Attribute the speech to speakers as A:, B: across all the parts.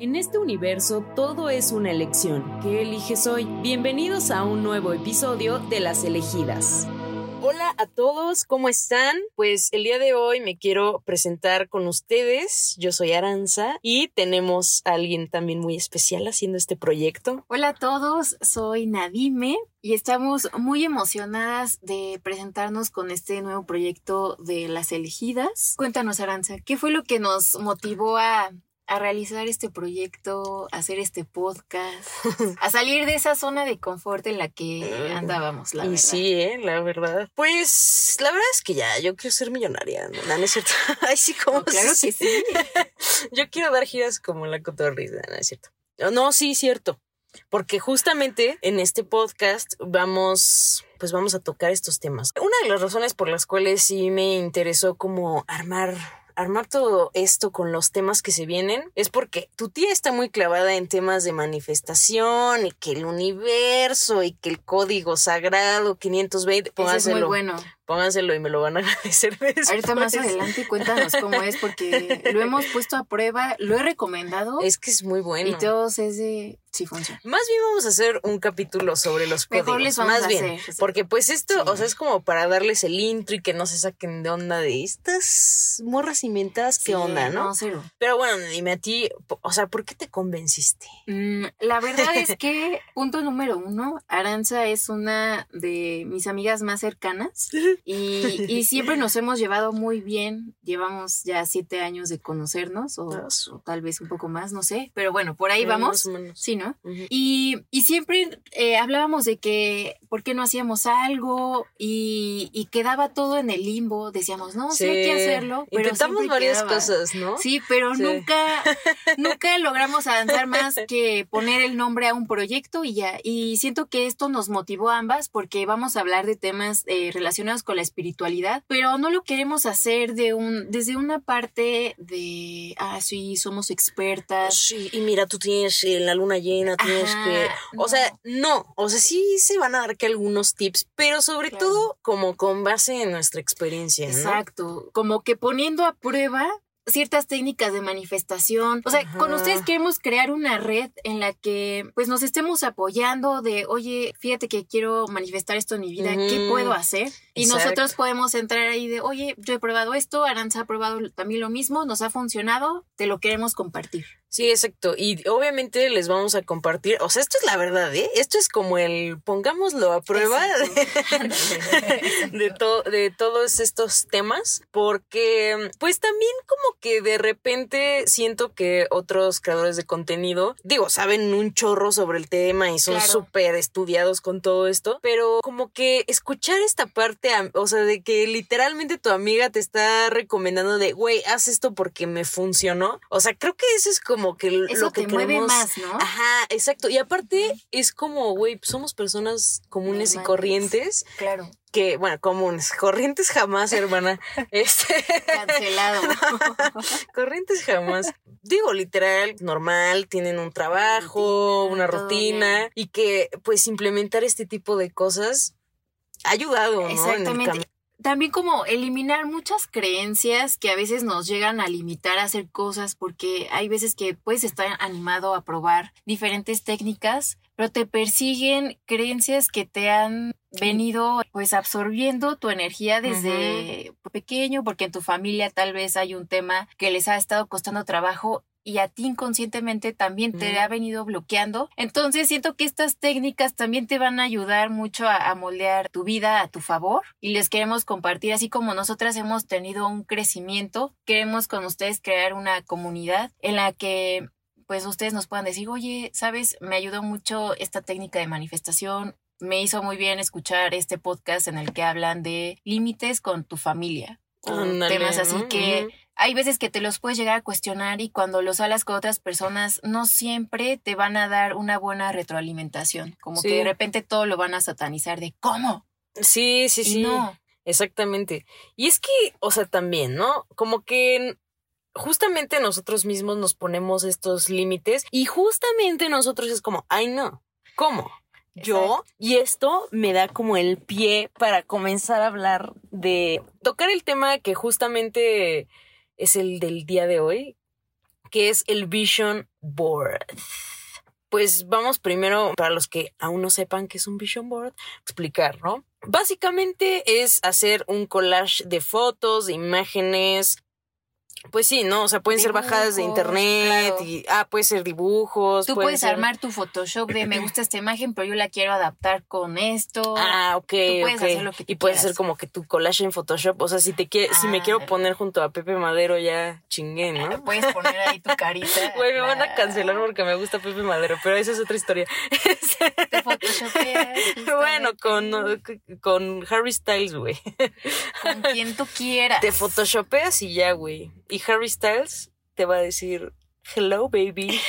A: En este universo todo es una elección. ¿Qué eliges hoy? Bienvenidos a un nuevo episodio de Las Elegidas. Hola a todos, ¿cómo están? Pues el día de hoy me quiero presentar con ustedes. Yo soy Aranza y tenemos a alguien también muy especial haciendo este proyecto.
B: Hola a todos, soy Nadime y estamos muy emocionadas de presentarnos con este nuevo proyecto de Las Elegidas. Cuéntanos, Aranza, ¿qué fue lo que nos motivó a a realizar este proyecto, a hacer este podcast, a salir de esa zona de confort en la que andábamos, la
A: y
B: verdad.
A: sí, ¿eh? la verdad. Pues la verdad es que ya, yo quiero ser millonaria, no, es cierto. Ay, sí, como
B: No, claro que sí.
A: yo quiero dar giras como la cotorrisa, no es cierto. No, sí, cierto. Porque justamente en este podcast vamos, pues vamos a tocar estos temas. Una de las razones por las cuales sí me interesó como armar armar todo esto con los temas que se vienen es porque tu tía está muy clavada en temas de manifestación y que el universo y que el código sagrado 520,
B: Eso es muy bueno.
A: Pónganselo y me lo van a agradecer después.
B: Ahorita más adelante cuéntanos cómo es, porque lo hemos puesto a prueba, lo he recomendado
A: Es que es muy bueno.
B: y todos es de sí funciona.
A: Más bien vamos a hacer un capítulo sobre los
B: Mejor
A: códigos.
B: les vamos
A: más
B: a
A: bien,
B: hacer, sí.
A: porque pues esto,
B: Sí.
A: o sea, es como para darles el intro y que no se saquen de onda de estas morras inventadas, qué
B: Sí,
A: onda, ¿no?
B: No, cero.
A: Pero bueno, dime a ti, o sea, ¿por qué te convenciste?
B: Mm, la verdad es que, punto número uno, Aranza es una de mis amigas más cercanas y, y siempre nos hemos llevado muy bien. Llevamos ya siete años de conocernos o,
A: Ah,
B: o tal vez un poco más, no sé, pero bueno, por ahí
A: Eh,
B: vamos. Sí, ¿no?
A: Ujú.
B: Y, y siempre eh, hablábamos de que por qué no hacíamos algo y, y quedaba todo en el limbo. Decíamos, no, sí, hay que hacerlo. Pero
A: Intentamos varias
B: quedaba.
A: cosas, ¿no?
B: Sí, pero
A: Sí.
B: nunca, nunca logramos avanzar más que poner el nombre a un proyecto y ya. Y siento que esto nos motivó a ambas porque vamos a hablar de temas eh, relacionados con la espiritualidad, pero no lo queremos hacer de un, desde una parte de, ah, sí, somos expertas.
A: Sí, y mira, tú tienes eh, la luna llena, tienes
B: Ajá,
A: que... O
B: no.
A: sea, no, o sea, sí se van a dar que algunos tips, pero sobre
B: Claro.
A: todo como con base en nuestra experiencia, ¿no?
B: Exacto, como que poniendo a prueba ciertas técnicas de manifestación. O sea,
A: Ajá.
B: con ustedes queremos crear una red en la que pues nos estemos apoyando de, oye, fíjate que quiero manifestar esto en mi vida, ¿qué puedo hacer? Y
A: Exacto.
B: nosotros podemos entrar ahí de, oye, yo he probado esto, Aranza ha probado también lo mismo, nos ha funcionado, te lo queremos compartir.
A: Sí, exacto. Y obviamente les vamos a compartir, o sea, esto es la verdad, ¿eh? Esto es como el pongámoslo a prueba de, de, to- de todos estos temas, porque pues también como que de repente siento que otros creadores de contenido, digo, saben un chorro sobre el tema y son
B: Claro.
A: súper estudiados con todo esto, pero como que escuchar esta parte, o sea, de que literalmente tu amiga te está recomendando de, güey, haz esto porque me funcionó, o sea, creo que eso es como que l-
B: Eso
A: lo que
B: te mueve más, ¿no?
A: Ajá, exacto. Y aparte es como, güey, pues somos personas comunes y corrientes
B: Claro,
A: que, bueno, comunes, corrientes jamás, hermana. Este,
B: cancelado.
A: corrientes jamás. Digo, literal, normal, tienen un trabajo,
B: Rutina,
A: una rutina y que pues implementar este tipo de cosas ha ayudado, ¿no? En el
B: Exactamente.
A: camino.
B: También como eliminar muchas creencias que a veces nos llegan a limitar a hacer cosas porque hay veces que puedes estar animado a probar diferentes técnicas, pero te persiguen creencias que te han venido pues absorbiendo tu energía desde pequeño porque en tu familia tal vez hay un tema que les ha estado costando trabajo y a ti inconscientemente también te ha venido bloqueando. Entonces siento que estas técnicas también te van a ayudar mucho a, a moldear tu vida a tu favor y les queremos compartir, así como nosotras hemos tenido un crecimiento, queremos con ustedes crear una comunidad en la que pues ustedes nos puedan decir, oye, sabes, me ayudó mucho esta técnica de manifestación, me hizo muy bien escuchar este podcast en el que hablan de límites con tu familia. o
A: Ándale,
B: temas así
A: ¿no?
B: que hay veces que te los puedes llegar a cuestionar y cuando los hablas con otras personas no siempre te van a dar una buena retroalimentación. Como
A: Sí.
B: que de repente todo lo van a satanizar de ¿cómo?
A: Sí, sí,
B: Y
A: sí.
B: no.
A: Exactamente. Y es que, o sea, también, ¿no? Como que justamente nosotros mismos nos ponemos estos límites y justamente nosotros es como, ay no, ¿cómo? Yo, y esto me da como el pie para comenzar a hablar de tocar el tema que justamente es el del día de hoy, que es el Vision Board. Pues vamos primero, para los que aún no sepan qué es un Vision Board, explicar, ¿no? Básicamente es hacer un collage de fotos, de imágenes, pues sí, ¿no? O sea, pueden ser bajadas de internet
B: claro.
A: y, ah, puede ser dibujos.
B: Tú
A: puede
B: puedes
A: ser-
B: armar tu Photoshop de me gusta esta imagen, pero yo la quiero adaptar con esto.
A: Ah, ok,
B: puedes
A: ok.
B: hacer lo que tú
A: y puedes hacer como que tu collage en Photoshop. O sea, si te quiere, si me quiero
B: Ah.
A: poner junto a Pepe Madero, ya chingué, ¿no?
B: Puedes poner ahí tu carita.
A: Güey, me van a
B: la-
A: cancelar porque me gusta Pepe Madero, pero esa es otra historia.
B: Te photoshopeas,
A: bueno, con, con Harry Styles, güey.
B: con quien tú quieras.
A: Te photoshopeas y ya, güey. Y Harry Styles te va a decir, hello, baby.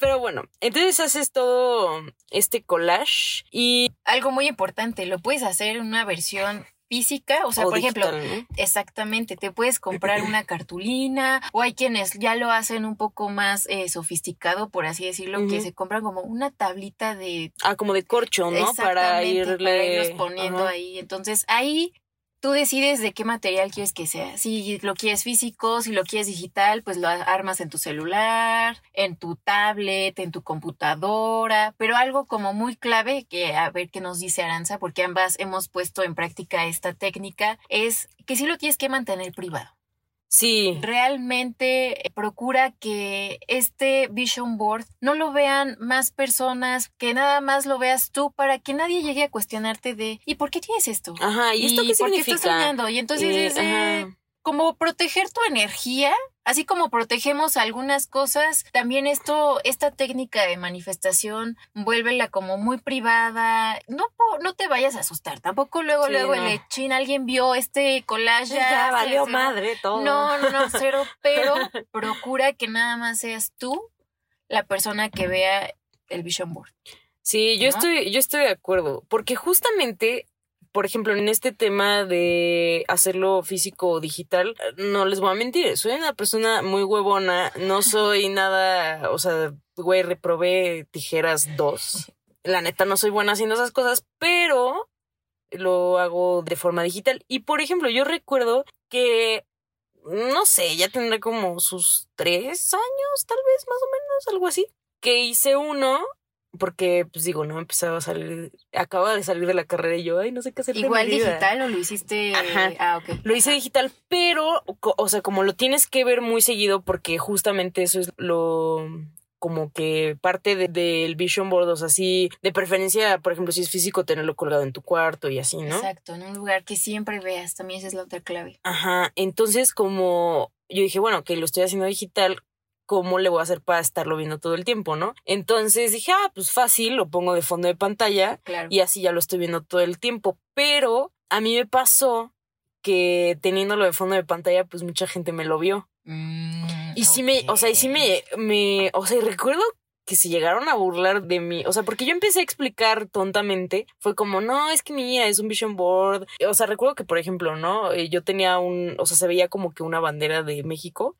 A: Pero bueno, entonces haces todo este collage y...
B: Algo muy importante, lo puedes hacer en una versión física, o sea,
A: o
B: por ejemplo. Exactamente, te puedes comprar una cartulina o hay quienes ya lo hacen un poco más eh, sofisticado, por así decirlo, que se compran como una tablita de...
A: Ah, como de corcho, ¿no? Para irle...
B: para irlos poniendo ahí. Entonces ahí tú decides de qué material quieres que sea. Si lo quieres físico, si lo quieres digital, pues lo armas en tu celular, en tu tablet, en tu computadora, pero algo como muy clave, que a ver qué nos dice Aranza, porque ambas hemos puesto en práctica esta técnica, es que sí lo tienes que mantener privado.
A: Sí,
B: Realmente eh, procura que este vision board no lo vean más personas, que nada más lo veas tú para que nadie llegue a cuestionarte de ¿y por qué tienes esto?
A: ajá. ¿Y esto qué
B: por qué
A: significa?
B: estás soñando? Y entonces
A: Eh,
B: es de como proteger tu energía, así como protegemos algunas cosas, también esto, esta técnica de manifestación, vuélvela como muy privada. No, no te vayas a asustar. Tampoco luego,
A: Sí,
B: luego
A: no.
B: el chin, alguien vio este collage.
A: Ya,
B: se-
A: valió madre todo.
B: No, no, no, cero, pero procura que nada más seas tú la persona que vea el vision board.
A: Sí, yo
B: ¿no?
A: estoy, yo estoy de acuerdo, porque justamente, por ejemplo, en este tema de hacerlo físico o digital, no les voy a mentir, soy una persona muy huevona, no soy nada, o sea, güey, reprobé tijeras dos. La neta, no soy buena haciendo esas cosas, pero lo hago de forma digital. Y por ejemplo, yo recuerdo que, no sé, ya tendré como sus tres años, tal vez, más o menos, algo así, que hice uno porque, pues digo, no empezaba a salir, acababa de salir de la carrera y yo, ay, no sé qué hacer. de mi
B: Igual
A: vida".
B: digital o lo hiciste.
A: Ajá.
B: Ah, ok.
A: Lo hice digital, pero, o sea, como lo tienes que ver muy seguido, porque justamente eso es lo como que parte de- del vision board, o sea, sí, de preferencia, por ejemplo, si es físico, tenerlo colgado en tu cuarto y así, ¿no?
B: Exacto, en un lugar que siempre veas, también esa es la otra clave.
A: Ajá, entonces como yo dije, bueno, que lo estoy haciendo digital, ¿cómo le voy a hacer para estarlo viendo todo el tiempo, no? Entonces dije, ah, pues fácil, lo pongo de fondo de pantalla
B: Claro.
A: y así ya lo estoy viendo todo el tiempo. Pero a mí me pasó que teniéndolo de fondo de pantalla, pues mucha gente me lo vio.
B: Mm,
A: Y sí me, o sea, y sí me, me, o sea, y recuerdo que se llegaron a burlar de mí, o sea, porque yo empecé a explicar tontamente, fue como, no, es que mía, es un vision board, o sea, recuerdo que, por ejemplo, ¿no? Eh, Yo tenía un, o sea, se veía como que una bandera de México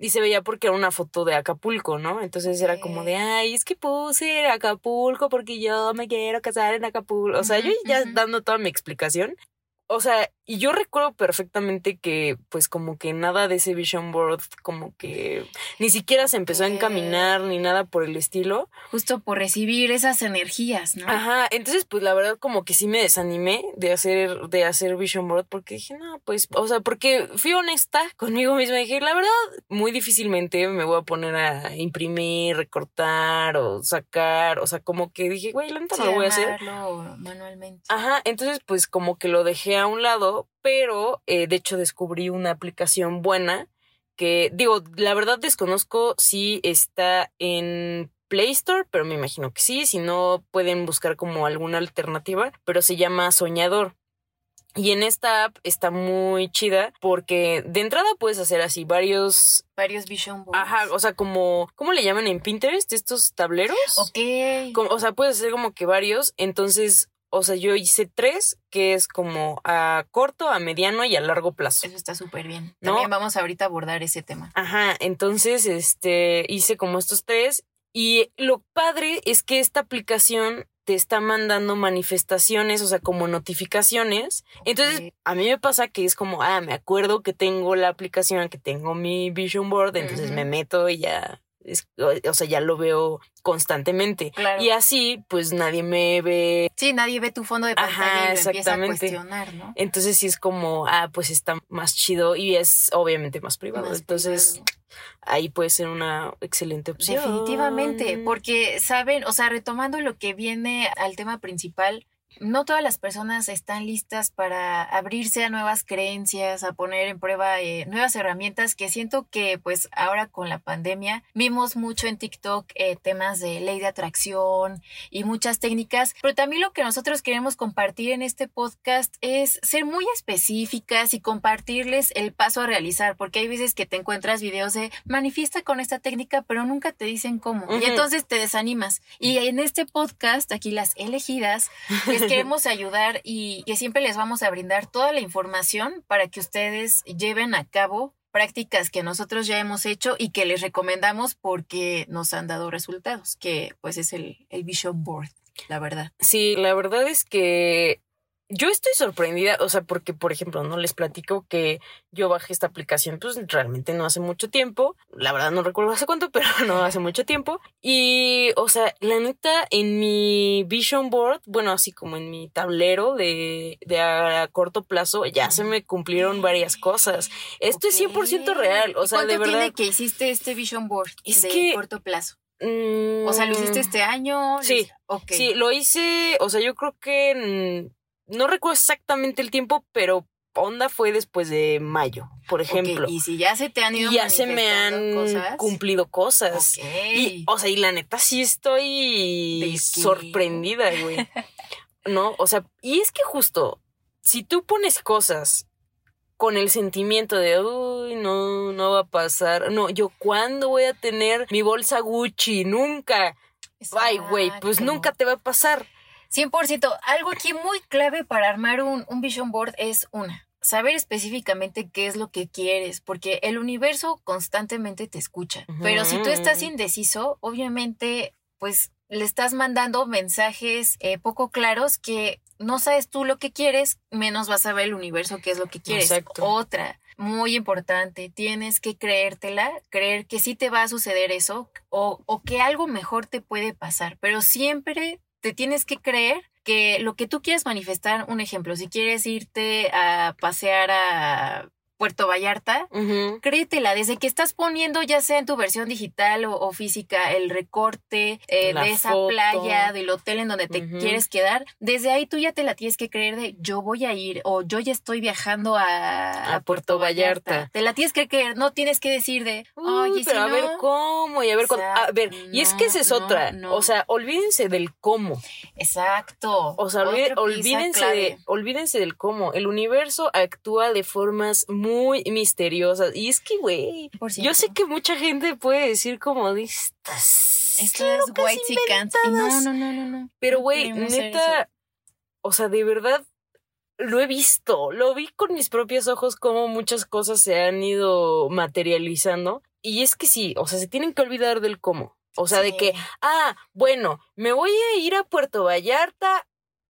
A: y se veía porque era una foto de Acapulco, ¿no? Entonces era como de, ay, es que puse Acapulco porque yo me quiero casar en Acapulco, o sea, yo ya dando toda mi explicación. O sea, y yo recuerdo perfectamente que, pues, como que nada de ese vision board, como que ni siquiera se empezó a encaminar ni nada por el estilo.
B: Justo por recibir esas energías, ¿no?
A: Ajá, entonces, pues, la verdad, como que sí me desanimé de hacer, de hacer vision board, porque dije, no, pues, o sea, porque fui honesta conmigo misma. Dije, la verdad, muy difícilmente me voy a poner a imprimir, recortar o sacar. O sea, como que dije, güey,
B: Sí,
A: no lo voy a hacer.
B: manualmente.
A: Ajá, entonces pues como que lo dejé a un lado, pero eh, de hecho descubrí una aplicación buena que digo, la verdad desconozco si está en Play Store, pero me imagino que sí, si no pueden buscar como alguna alternativa, pero se llama Soñador. Y en esta app está muy chida porque de entrada puedes hacer así varios,
B: Varios vision boards.
A: ajá, o sea, como, ¿cómo le llaman en Pinterest estos tableros?
B: Ok.
A: como- o sea, puedes hacer como que varios. Entonces, o sea, yo hice tres, que es como a corto, a mediano y a largo plazo.
B: Eso está súper bien.
A: ¿No?
B: También vamos ahorita a abordar ese tema.
A: Ajá, entonces, este, hice como estos tres. Y lo padre es que esta aplicación te está mandando manifestaciones, o sea, como notificaciones. Entonces, a mí me pasa que es como, ah, me acuerdo que tengo la aplicación, que tengo mi Vision Board, entonces me meto y ya, es- o sea, ya lo veo constantemente.
B: Claro.
A: Y así, pues nadie me ve.
B: Sí, nadie ve tu fondo de
A: Ajá,
B: pantalla y lo empieza a cuestionar, ¿no?
A: Entonces sí es como, ah, pues está más chido y es obviamente más privado.
B: Más
A: entonces
B: privado.
A: ahí puede ser una excelente opción.
B: Definitivamente, porque saben, o sea, retomando lo que viene al tema principal, no todas las personas están listas para abrirse a nuevas creencias, a poner en prueba eh, nuevas herramientas que siento que pues ahora con la pandemia vimos mucho en TikTok eh, temas de ley de atracción y muchas técnicas, pero también lo que nosotros queremos compartir en este podcast es ser muy específicas y compartirles el paso a realizar, porque hay veces que te encuentras videos de manifiesta con esta técnica, pero nunca te dicen cómo. Y entonces te desanimas. Y en este podcast, aquí las elegidas, queremos ayudar y que siempre les vamos a brindar toda la información para que ustedes lleven a cabo prácticas que nosotros ya hemos hecho y que les recomendamos porque nos han dado resultados, que pues es el, el Vision Board, la verdad.
A: Sí, la verdad es que yo estoy sorprendida, o sea, porque, por ejemplo, no les platico que yo bajé esta aplicación, pues realmente no hace mucho tiempo. La verdad no recuerdo hace cuánto, pero no hace mucho tiempo. Y, o sea, la neta, en mi vision board, bueno, así como en mi tablero de, de a corto plazo, ya se me cumplieron varias cosas. Esto es 100% real, o
B: ¿Y
A: sea, de verdad.
B: tiene que hiciste este Vision Board
A: Es
B: de
A: que-
B: corto plazo?
A: mm,
B: O sea, ¿lo hiciste este año?
A: Sí.
B: Ok.
A: Sí, lo hice, o sea, yo creo que mm, no recuerdo exactamente el tiempo, pero onda fue después de mayo, por ejemplo.
B: Y si ya se te han ido
A: y ya se me han
B: cosas.
A: cumplido cosas. Y, o sea, y la neta sí
B: ¿De
A: estoy sorprendida, güey. ¿No? O sea, y es que justo, si tú pones cosas con el sentimiento de, uy, no, no va a pasar. No, yo, ¿cuándo voy a tener mi bolsa Gucci? Nunca. Ay, güey, pues nunca te va a pasar.
B: 100%. Algo aquí muy clave para armar un, un vision board es una. Saber específicamente qué es lo que quieres, porque el universo constantemente te escucha. Pero si tú estás indeciso, obviamente, pues le estás mandando mensajes eh, poco claros que no sabes tú lo que quieres, menos vas a ver el universo qué es lo que quieres.
A: Exacto.
B: Otra, muy importante, tienes que creértela, creer que sí te va a suceder eso o, o que algo mejor te puede pasar, pero siempre te tienes que creer que lo que tú quieres manifestar, un ejemplo, si quieres irte a pasear a Puerto Vallarta, créetela, desde que estás poniendo ya sea en tu versión digital o, o física el recorte eh, de esa
A: foto.
B: playa, del hotel en donde te quieres quedar, desde ahí tú ya te la tienes que creer de yo voy a ir o yo ya estoy viajando a,
A: A Puerto Vallarta.
B: Te la tienes que creer, no tienes que decir de, oye,
A: pero a ver
B: no".
A: cómo y a ver cuándo. A ver, y es que esa es
B: No,
A: otra. O sea, olvídense del cómo.
B: Exacto.
A: O sea, olvídense, de, olvídense del cómo. El universo actúa de formas muy misteriosas. Y es que, güey, yo sé que mucha gente puede decir como de estas.
B: Estas white No,
A: inventadas".
B: no, no, no, no.
A: Pero, güey, neta, o sea, de verdad, lo he visto, lo vi con mis propios ojos cómo muchas cosas se han ido materializando. Y es que sí, o sea, se tienen que olvidar del cómo. O sea, de que, ah, bueno, me voy a ir a Puerto Vallarta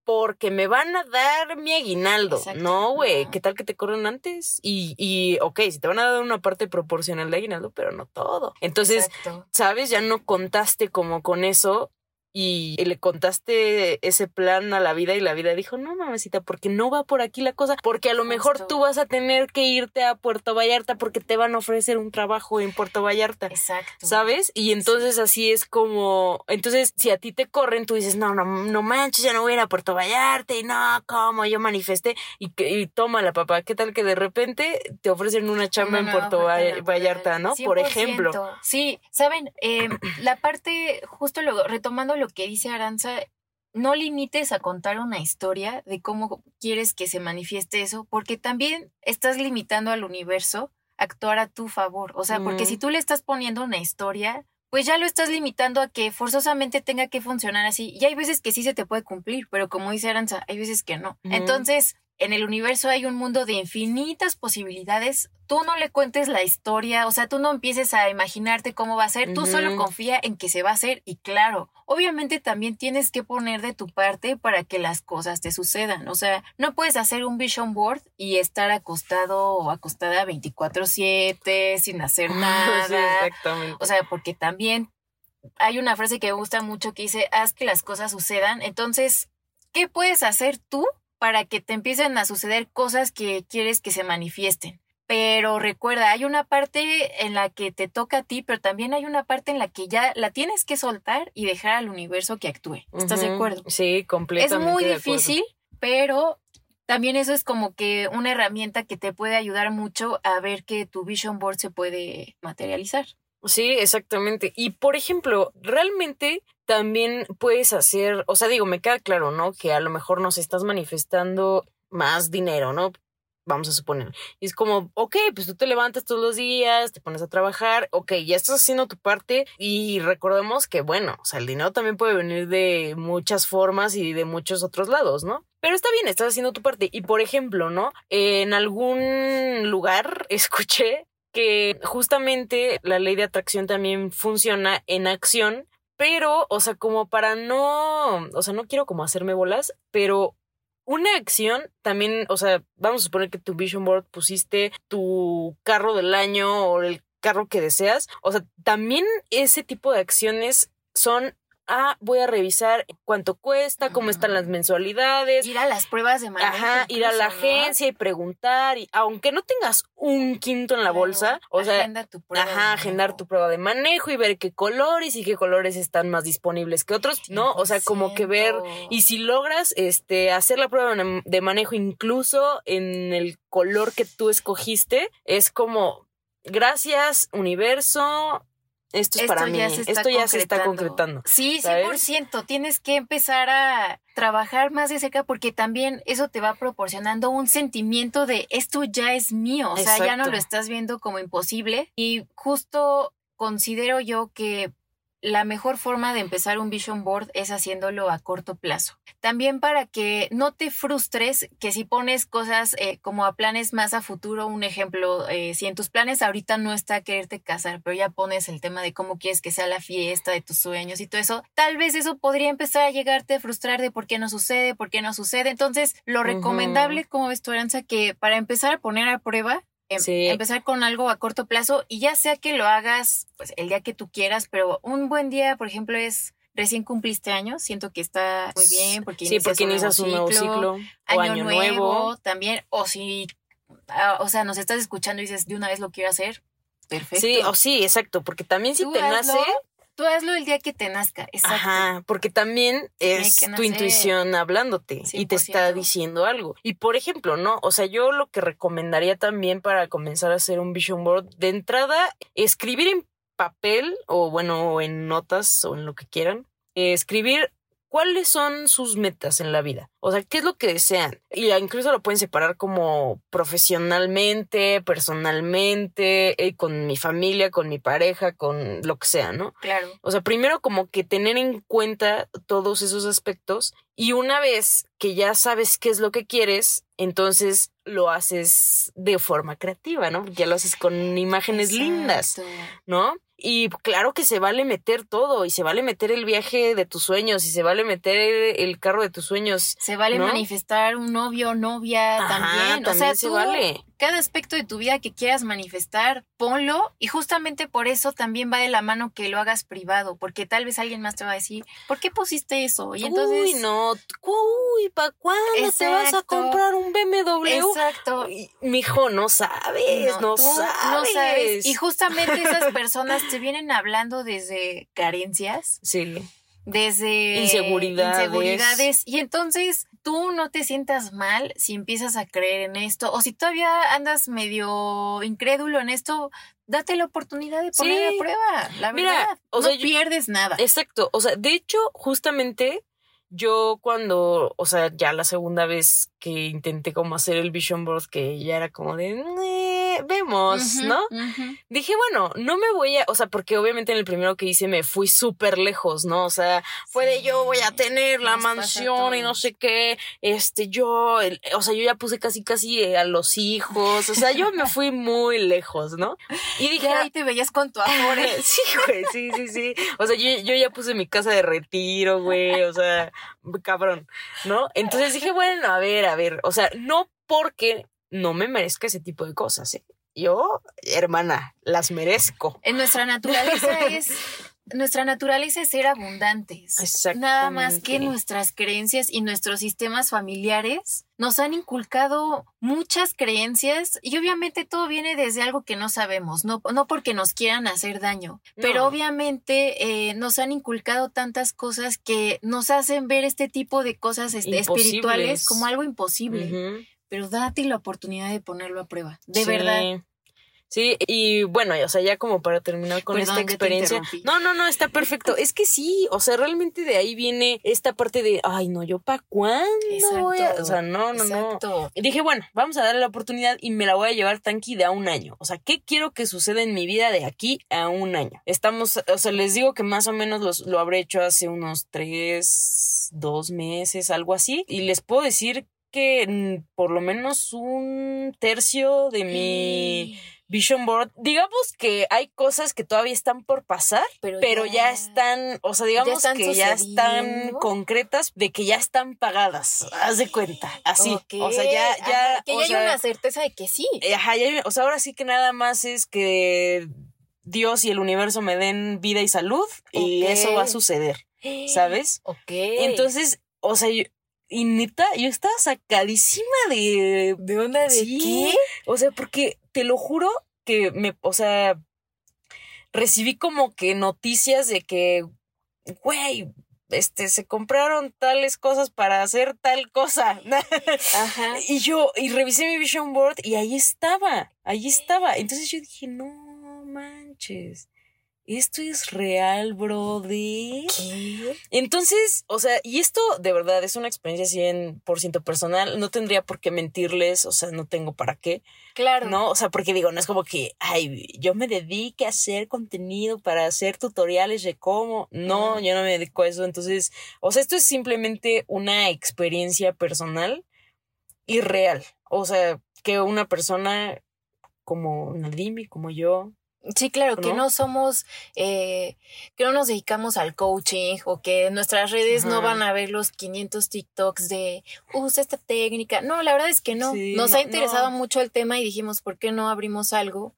A: porque me van a dar mi aguinaldo.
B: Exacto.
A: No, güey,
B: No.
A: ¿qué tal que te corren antes? Y, y, ok, si te van a dar una parte proporcional de aguinaldo, pero no todo. Entonces,
B: Exacto.
A: ¿sabes? Ya no contaste como con eso y le contaste ese plan a la vida y la vida dijo, no, mamacita, porque no va por aquí la cosa, porque a lo mejor
B: Justo.
A: tú vas a tener que irte a Puerto Vallarta porque te van a ofrecer un trabajo en Puerto Vallarta.
B: Exacto.
A: ¿Sabes? Y entonces así es como, entonces si a ti te corren, tú dices, no, no, no manches, ya no voy a ir a Puerto Vallarta y no, ¿cómo? Yo manifesté y, que- y toma la papá, ¿qué tal que de repente te ofrecen una chamba en Puerto. Vallarta, ¿no? Por
B: 100%.
A: ejemplo.
B: Sí, saben, Eh, la parte, justo luego, retomando lo que dice Aranza, no limites a contar una historia de cómo quieres que se manifieste eso, porque también estás limitando al universo a actuar a tu favor. O sea, porque
A: Ujú.
B: si tú le estás poniendo una historia, pues ya lo estás limitando a que forzosamente tenga que funcionar así. Y hay veces que sí se te puede cumplir, pero como dice Aranza, hay veces que no. Entonces, en el universo hay un mundo de infinitas posibilidades. Tú no le cuentes la historia, o sea, tú no empieces a imaginarte cómo va a ser, tú solo confía en que se va a hacer y claro, obviamente también tienes que poner de tu parte para que las cosas te sucedan. O sea, no puedes hacer un vision board y estar acostado o acostada 24/7 sin hacer nada.
A: Sí, exactamente.
B: O sea, porque también hay una frase que me gusta mucho que dice, haz que las cosas sucedan. Entonces, ¿qué puedes hacer tú para que te empiecen a suceder cosas que quieres que se manifiesten? Pero recuerda, hay una parte en la que te toca a ti, pero también hay una parte en la que ya la tienes que soltar y dejar al universo que actúe. ¿Estás de acuerdo?
A: Sí,
B: Es
A: completamente.
B: muy
A: de acuerdo.
B: difícil, pero también eso es como que una herramienta que te puede ayudar mucho a ver que tu vision board se puede materializar.
A: Sí, exactamente. Y por ejemplo, realmente también puedes hacer, o sea, digo, me queda claro, ¿no? Que a lo mejor nos estás manifestando más dinero, ¿no? Vamos a suponer. Y es como, ok, pues tú te levantas todos los días, te pones a trabajar, ok, ya estás haciendo tu parte y recordemos que, bueno, o sea, el dinero también puede venir de muchas formas y de muchos otros lados, ¿no? Pero está bien, estás haciendo tu parte. Y por ejemplo, ¿no? En algún lugar escuché que justamente la ley de atracción también funciona en acción, pero, o sea, como para no, o sea, no quiero como hacerme bolas, pero una acción también, o sea, vamos a suponer que tu vision board pusiste tu carro del año o el carro que deseas, o sea, también ese tipo de acciones son, ah, voy a revisar cuánto cuesta, cómo están las mensualidades,
B: Ir a las pruebas de manejo.
A: Ajá, ir a la agencia y preguntar, y aunque no tengas un quinto en la
B: Claro,
A: bolsa, o sea,
B: agenda tu prueba
A: ajá, agendar tu prueba de manejo y ver qué colores y qué colores están más disponibles que otros, ¿no? O sea, como que ver
B: 100%.
A: y si logras este hacer la prueba de manejo incluso en el color que tú escogiste, es como gracias universo, esto es para mí, esto ya se está concretando.
B: Sí,
A: ¿sabes?
B: 100%. Tienes que empezar a trabajar más de cerca porque también eso te va proporcionando un sentimiento de esto ya es mío. O sea, ya no lo estás viendo como imposible. Y justo considero yo que la mejor forma de empezar un vision board es haciéndolo a corto plazo. También para que no te frustres que si pones cosas eh, como a planes más a futuro, un ejemplo, eh, si en tus planes ahorita no está quererte casar, pero ya pones el tema de cómo quieres que sea la fiesta de tus sueños y todo eso, tal vez eso podría empezar a llegarte a frustrar de por qué no sucede, por qué no sucede. Entonces, lo recomendable, como ves tu que para empezar a poner a prueba,
A: Sí.
B: empezar con algo a corto plazo y ya sea que lo hagas pues el día que tú quieras, pero un buen día, por ejemplo, es recién cumpliste años, siento que está muy bien porque
A: sí, porque inicias un nuevo ciclo,
B: año, nuevo, también, o si, ah, o sea, nos estás escuchando y dices, de una vez lo quiero hacer, perfecto.
A: Sí, o sí, exacto, porque también si
B: Tú
A: te
B: hazlo,
A: nace,
B: Tú hazlo el día que te nazca, exacto.
A: ajá, porque también es tu intuición hablándote y te está
B: 100%.
A: diciendo algo. Y por ejemplo, ¿no? O sea, yo lo que recomendaría también para comenzar a hacer un vision board, de entrada, escribir en papel o bueno, o en notas o en lo que quieran, escribir cuáles son sus metas en la vida. O sea, qué es lo que desean. Y incluso lo pueden separar como profesionalmente, personalmente, eh, con mi familia, con mi pareja, con lo que sea, ¿no?
B: Claro.
A: O sea, primero como que tener en cuenta todos esos aspectos y una vez que ya sabes qué es lo que quieres, entonces lo haces de forma creativa, ¿no? Porque ya lo haces con imágenes lindas. ¿no? Y claro que se vale meter todo y se vale meter el viaje de tus sueños y se vale meter el carro de tus sueños.
B: Se vale
A: ¿No?
B: manifestar un novio, novia
A: Ajá,
B: también. O sea,
A: también se
B: tú,
A: vale.
B: Cada aspecto de tu vida que quieras manifestar, ponlo. Y justamente por eso también va de la mano que lo hagas privado, porque tal vez alguien más te va a decir, ¿por qué pusiste eso? Y entonces.
A: Uy, no, uy, ¿para cuándo te vas a comprar un BMW?
B: Exacto.
A: Mijo, no sabes, no,
B: tú
A: sabes.
B: Y justamente esas personas te vienen hablando desde carencias,
A: Sí.
B: Desde
A: Inseguridades.
B: inseguridades. Y entonces tú no te sientas mal si empiezas a creer en esto. O si todavía andas medio incrédulo en esto, date la oportunidad de poner
A: Sí.
B: a prueba. La
A: Mira,
B: verdad,
A: o
B: no
A: sea, yo-
B: pierdes nada.
A: Exacto. O sea, de hecho, justamente yo cuando, o sea, ya la segunda vez que intenté como hacer el vision board, que ya era como de, Vemos, ¿no? Dije, bueno, no me voy a, o sea, porque obviamente en el primero que hice me fui súper lejos, ¿no? O sea, fue de yo voy a tener la mansión y no sé qué, este, yo, o sea, yo ya puse casi, casi eh, a los hijos, o sea, yo me fui muy lejos, ¿no?
B: Y dije, ahí te veías con tu amor. ¿eh?
A: sí, güey, sí, sí, sí. O sea, yo, yo ya puse mi casa de retiro, güey, o sea, cabrón, ¿no? Entonces dije, bueno, a ver, a ver, o sea, no porque no me merezca ese tipo de cosas, ¿eh? Yo, hermana, las merezco.
B: En nuestra naturaleza es nuestra naturaleza es ser abundantes. Nada más que nuestras creencias y nuestros sistemas familiares nos han inculcado muchas creencias y obviamente todo viene desde algo que no sabemos, no, no porque nos quieran hacer daño, pero obviamente eh, nos han inculcado tantas cosas que nos hacen ver este tipo de cosas este, espirituales como algo imposible. Pero date la oportunidad de ponerlo a prueba, de verdad.
A: Sí, y bueno, o sea, ya como para terminar con esta experiencia. No, no, no, está perfecto. Es que sí, o sea, realmente de ahí viene esta parte de, ay, no, yo para cuándo O sea, no, no, no. Y dije, bueno, vamos a darle la oportunidad y me la voy a llevar tranqui de a un año. O sea, ¿qué quiero que suceda en mi vida de aquí a un año? Estamos, o sea, les digo que más o menos lo habré hecho hace unos tres, dos meses, algo así. Y les puedo decir que por lo menos un tercio de mi Vision Board, digamos que hay cosas que todavía están por pasar, pero, ya, están, o sea, digamos que ya están concretas de que ya están pagadas, haz de cuenta, así. O sea, ya, ya.
B: que ya hay una certeza de que sí.
A: Eh, ajá, ya, o sea, ahora sí que nada más es que Dios y el universo me den vida y salud y eso va a suceder, ¿sabes?
B: Ok.
A: Entonces, o sea, y neta, yo estaba sacadísima de.
B: ¿De onda de qué?
A: O sea, porque te lo juro que me. O sea, recibí como que noticias de que, güey, este, se compraron tales cosas para hacer tal cosa. Ajá. Y yo, y revisé mi vision board y ahí estaba, ahí estaba. Entonces yo dije, no manches esto es real, brother. ¿Qué? Entonces, o sea, y esto de verdad es una experiencia 100% personal. No tendría por qué mentirles, o sea, no tengo para qué.
B: Claro.
A: No, o sea, porque digo, no es como que, ay, yo me dedique a hacer contenido para hacer tutoriales de cómo. No, yo no me dedico a eso. Entonces, o sea, esto es simplemente una experiencia personal y real. O sea, que una persona como Nadimi, como yo,
B: Sí, claro, que no somos, eh, que no nos dedicamos al coaching o que nuestras redes no van a ver los 500 TikToks de usa esta técnica. No, la verdad es que no. nos ha interesado mucho el tema y dijimos, ¿por qué no abrimos algo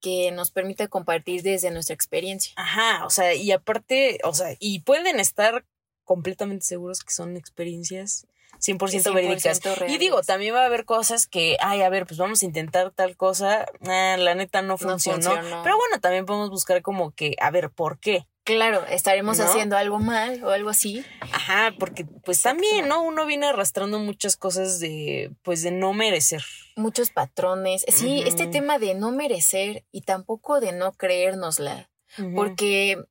B: que nos permita compartir desde nuestra experiencia?
A: Ajá, o sea, y aparte, o sea, y pueden estar completamente seguros que son experiencias 100%, verídicas. Y digo, también va a haber cosas que, ay, a ver, pues vamos a intentar tal cosa, ah, la neta no funcionó. Pero bueno, también podemos buscar como que, a ver, ¿por qué?
B: Claro, estaremos haciendo algo mal o algo así.
A: Ajá, porque pues también, ¿no? Uno viene arrastrando muchas cosas de, pues, de no merecer.
B: Muchos patrones. Sí, este tema de no merecer y tampoco de no creérnosla. Porque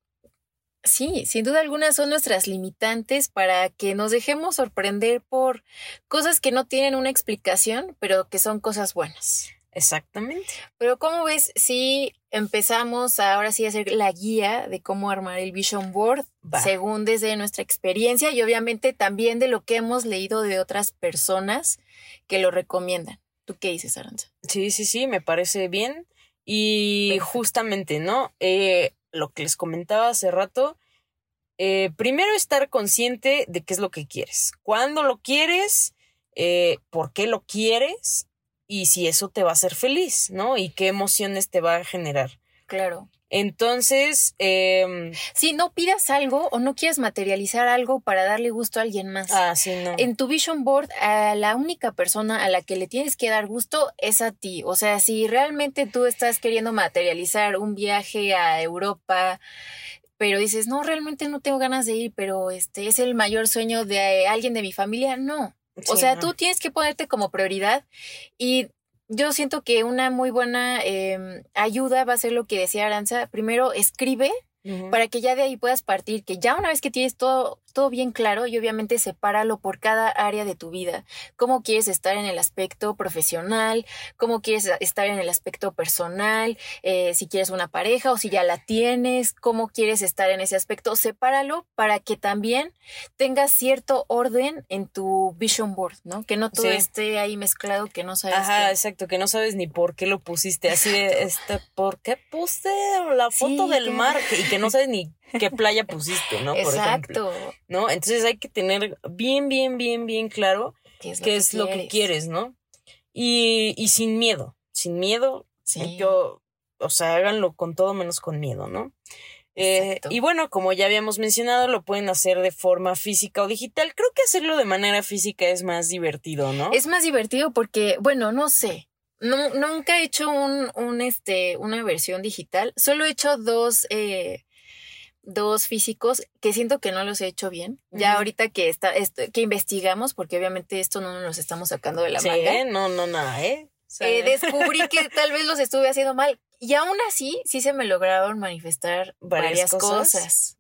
B: Sí, sin duda alguna son nuestras limitantes para que nos dejemos sorprender por cosas que no tienen una explicación, pero que son cosas buenas.
A: Exactamente.
B: Pero ¿cómo ves si empezamos ahora sí a hacer la guía de cómo armar el Vision Board, según desde nuestra experiencia y obviamente también de lo que hemos leído de otras personas que lo recomiendan? ¿Tú qué dices, Aranza?
A: Sí, sí, sí, me parece bien. Y justamente, ¿no? Eh, lo que les comentaba hace rato, eh, primero estar consciente de qué es lo que quieres, cuándo lo quieres, eh, por qué lo quieres y si eso te va a hacer feliz, ¿no? Y qué emociones te va a generar.
B: Claro.
A: Entonces, eh,
B: si no pidas algo o no quieres materializar algo para darle gusto a alguien más.
A: Ah, sí, no.
B: En tu vision board, a la única persona a la que le tienes que dar gusto es a ti. O sea, si realmente tú estás queriendo materializar un viaje a Europa, pero dices, no, realmente no tengo ganas de ir, pero este es el mayor sueño de alguien de mi familia, no. o sea, tú tienes que ponerte como prioridad y yo siento que una muy buena em, ayuda va a ser lo que decía Aranza. Primero, escribe Para que ya de ahí puedas partir, que ya una vez que tienes todo, todo bien claro y obviamente sepáralo por cada área de tu vida, cómo quieres estar en el aspecto profesional, cómo quieres estar en el aspecto personal, eh, si quieres una pareja o si ya la tienes, cómo quieres estar en ese aspecto, sepáralo para que también tengas cierto orden en tu vision board, ¿no? Que no todo
A: Sí.
B: esté ahí mezclado, que no sabes.
A: Ajá,
B: qué-
A: exacto, que no sabes ni por qué lo pusiste. Así de, este, ¿por qué puse la foto
B: Sí,
A: del
B: que-
A: mar? Y que no sabes ni qué playa pusiste, ¿no? Por ejemplo.
B: Exacto.
A: ¿No? Entonces hay que tener bien, bien, bien, bien claro
B: ¿Qué es lo,
A: qué
B: que,
A: es lo que
B: quieres?
A: ¿no? Y, y sin miedo, sin miedo,
B: Sí.
A: yo, o sea, háganlo con todo menos con miedo, ¿no? Eh, y bueno, como ya habíamos mencionado, lo pueden hacer de forma física o digital. Creo que hacerlo de manera física es más divertido, ¿no?
B: Es más divertido porque, bueno, no sé. No, nunca he hecho un, un, este, una versión digital. Solo he hecho dos, eh, dos físicos que siento que no los he hecho bien. Ya ahorita que está, que investigamos, porque obviamente esto no nos estamos sacando de la
A: sí,
B: manga.
A: ¿eh? no, no, nada, ¿eh?
B: Eh, descubrí que tal vez los estuve haciendo mal. Y aún así, sí se me lograron manifestar
A: Varias
B: varias,
A: cosas.
B: cosas.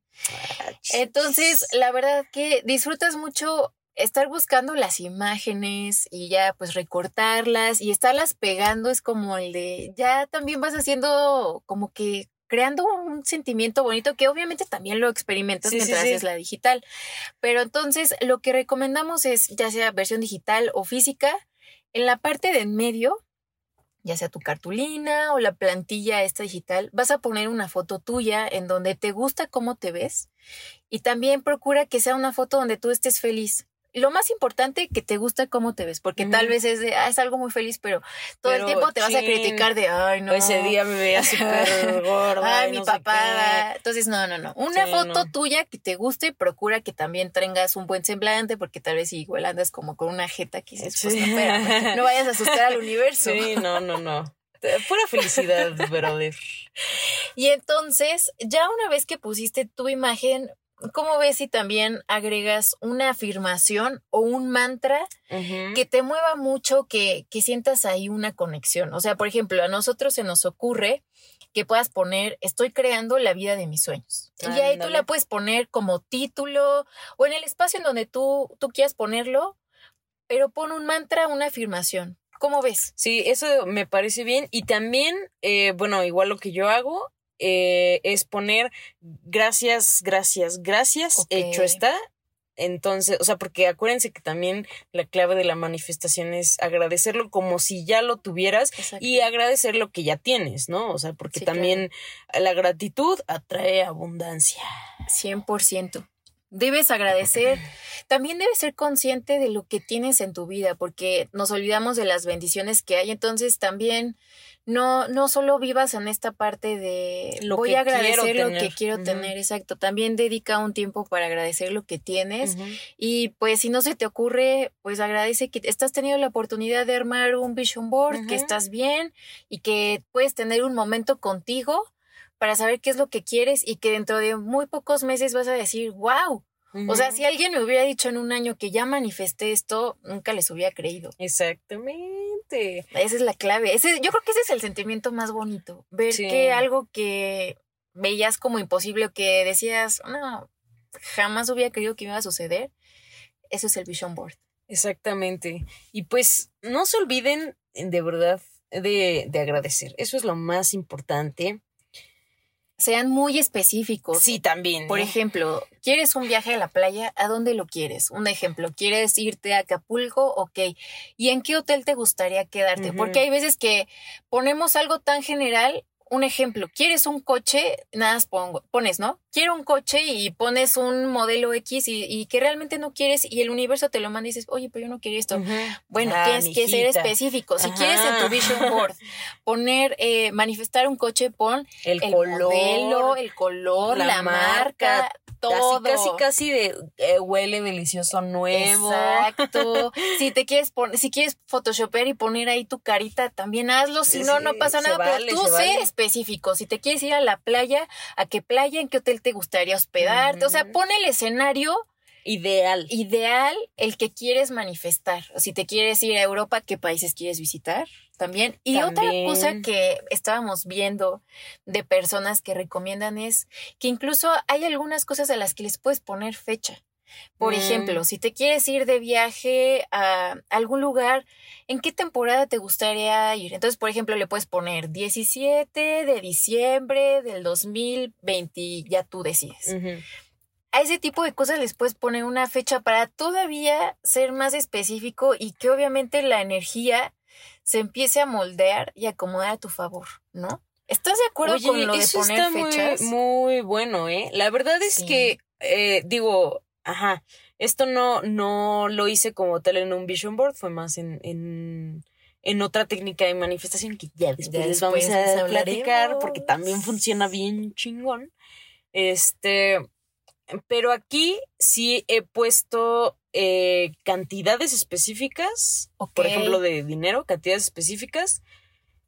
A: ah,
B: Entonces, la verdad que disfrutas mucho estar buscando las imágenes y ya pues recortarlas y estarlas pegando es como el de ya también vas haciendo como que creando un sentimiento bonito que obviamente también lo experimentas
A: Sí,
B: mientras
A: sí.
B: haces la digital. Pero entonces lo que recomendamos es ya sea versión digital o física, en la parte de en medio, ya sea tu cartulina o la plantilla esta digital, vas a poner una foto tuya en donde te gusta cómo te ves y también procura que sea una foto donde tú estés feliz. Lo más importante, que te gusta cómo te ves, porque tal vez es de, ah, es algo muy feliz, pero todo
A: Pero,
B: el tiempo te vas a criticar de, ay, no.
A: Ese día me veía súper gorda.
B: Ay, mi
A: no
B: papá. Entonces, no, no, no. Una
A: Sí,
B: foto
A: no.
B: tuya que te guste, procura que también tengas un buen semblante, porque tal vez igual andas como con una jeta que dices, pues no, espérame, no vayas a asustar al universo.
A: Sí, no, no, no. Pura felicidad, brother.
B: Y entonces, ya una vez que pusiste tu imagen, ¿cómo ves si también agregas una afirmación o un mantra que te mueva mucho, que, que sientas ahí una conexión? O sea, por ejemplo, a nosotros se nos ocurre que puedas poner, estoy creando la vida de mis sueños. Y ahí tú la puedes poner como título o en el espacio en donde tú, tú quieras ponerlo, pero pon un mantra, una afirmación. ¿Cómo ves?
A: Sí, eso me parece bien. Y también, eh, bueno, igual lo que yo hago eh, es poner gracias, gracias, gracias, hecho está. Entonces, o sea, porque acuérdense que también la clave de la manifestación es agradecerlo como si ya lo tuvieras y agradecer lo que ya tienes, ¿no? O sea, porque
B: Sí,
A: también la gratitud atrae abundancia.
B: 100%. Debes agradecer, también debes ser consciente de lo que tienes en tu vida, porque nos olvidamos de las bendiciones que hay, entonces también no, no solo vivas en esta parte de
A: Lo
B: voy a agradecer lo que quiero tener, exacto, también dedica un tiempo para agradecer lo que tienes y pues si no se te ocurre, pues agradece que estás teniendo la oportunidad de armar un vision board, que estás bien y que puedes tener un momento contigo para saber qué es lo que quieres y que dentro de muy pocos meses vas a decir, wow. O sea, si alguien me hubiera dicho en un año que ya manifesté esto, nunca les hubiera creído.
A: Exactamente.
B: Esa es la clave. Ese, yo creo que ese es el sentimiento más bonito. Ver
A: Sí.
B: que algo que veías como imposible o que decías, no, jamás hubiera creído que iba a suceder. Eso es el vision board.
A: Exactamente. Y pues no se olviden de verdad de, de agradecer. Eso es lo más importante.
B: Sean muy específicos.
A: Sí, también.
B: Por ejemplo, ¿quieres un viaje a la playa? ¿A dónde lo quieres? Un ejemplo, ¿quieres irte a Acapulco? Ok. ¿Y en qué hotel te gustaría quedarte? Porque hay veces que ponemos algo tan general. Un ejemplo, ¿quieres un coche? Nada más pongo, pones, ¿no? Quiero un coche y pones un modelo X y, y que realmente no quieres y el universo te lo manda y dices, oye, pero yo no quiero esto. Bueno,
A: Ah,
B: tienes que ser específico. Si
A: Ajá.
B: quieres en tu vision board poner, eh, manifestar un coche, pon
A: El,
B: el
A: color.
B: modelo, el color,
A: la
B: la, marca,
A: marca,
B: todo.
A: Casi, casi, casi de eh, huele delicioso nuevo.
B: Exacto. si te quieres poner, si quieres photoshopear y poner ahí tu carita, también hazlo. Si
A: Sí,
B: no, no pasa nada.
A: vale,
B: pero tú sé
A: vale.
B: específico. Si te quieres ir a la playa, ¿a qué playa? ¿En qué hotel te gustaría hospedarte? O sea, pon el escenario
A: Ideal.
B: Ideal el que quieres manifestar. O si te quieres ir a Europa, ¿qué países quieres visitar? También. Y otra cosa que estábamos viendo de personas que recomiendan es que incluso hay algunas cosas a las que les puedes poner fecha. Por
A: Mm.
B: ejemplo, si te quieres ir de viaje a algún lugar, ¿en qué temporada te gustaría ir? Entonces, por ejemplo, le puedes poner 17 de diciembre del 2020, ya tú decides. A ese tipo de cosas les puedes poner una fecha para todavía ser más específico y que obviamente la energía se empiece a moldear y acomodar a tu favor, ¿no? ¿Estás de acuerdo
A: Oye,
B: con lo de
A: eso
B: poner
A: está
B: fechas?
A: Muy, muy bueno, ¿eh? La verdad es
B: Sí.
A: que, eh, digo, ajá, esto no, no lo hice como tal en un vision board, fue más en, en, en otra técnica de manifestación que ya después
B: Ya
A: les vamos a platicar porque también funciona bien chingón. Este, pero aquí sí he puesto eh, cantidades específicas, por ejemplo, de dinero, cantidades específicas,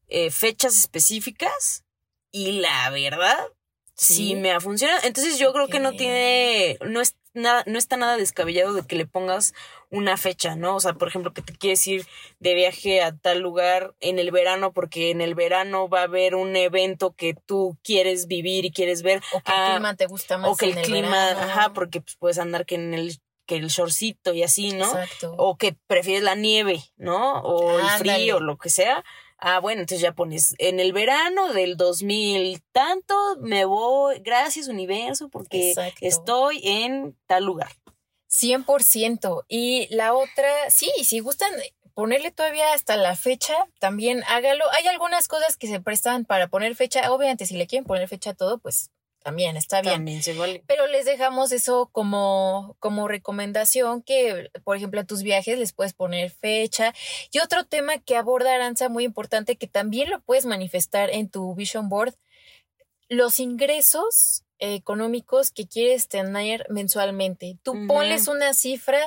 A: eh, fechas específicas, y la verdad, sí.
B: Sí.
A: me ha funcionado. Entonces yo creo que no tiene, no es nada, no está nada descabellado de que le pongas una fecha, ¿no? O sea, por ejemplo, que te quieres ir de viaje a tal lugar en el verano, porque en el verano va a haber un evento que tú quieres vivir y quieres ver.
B: O que
A: Ah,
B: el clima te gusta más
A: o que el, clima,
B: verano.
A: ajá, porque pues, puedes andar que en el que el shortcito y así, ¿no?
B: Exacto.
A: O que prefieres la nieve, ¿no? O el frío, lo que sea. Ah, bueno, entonces ya pones en el verano del 2000 tanto, me voy, gracias universo, porque
B: Exacto.
A: estoy en tal lugar.
B: 100%. Y la otra, sí, si gustan ponerle todavía hasta la fecha, también hágalo. Hay algunas cosas que se prestan para poner fecha. Obviamente, si le quieren poner fecha a todo, pues también está bien.
A: También se vale.
B: Pero les dejamos eso como, como recomendación que, por ejemplo, a tus viajes les puedes poner fecha. Y otro tema que aborda Aranza muy importante que también lo puedes manifestar en tu vision board, los ingresos económicos que quieres tener mensualmente. Tú
A: Ujú.
B: ponles una cifra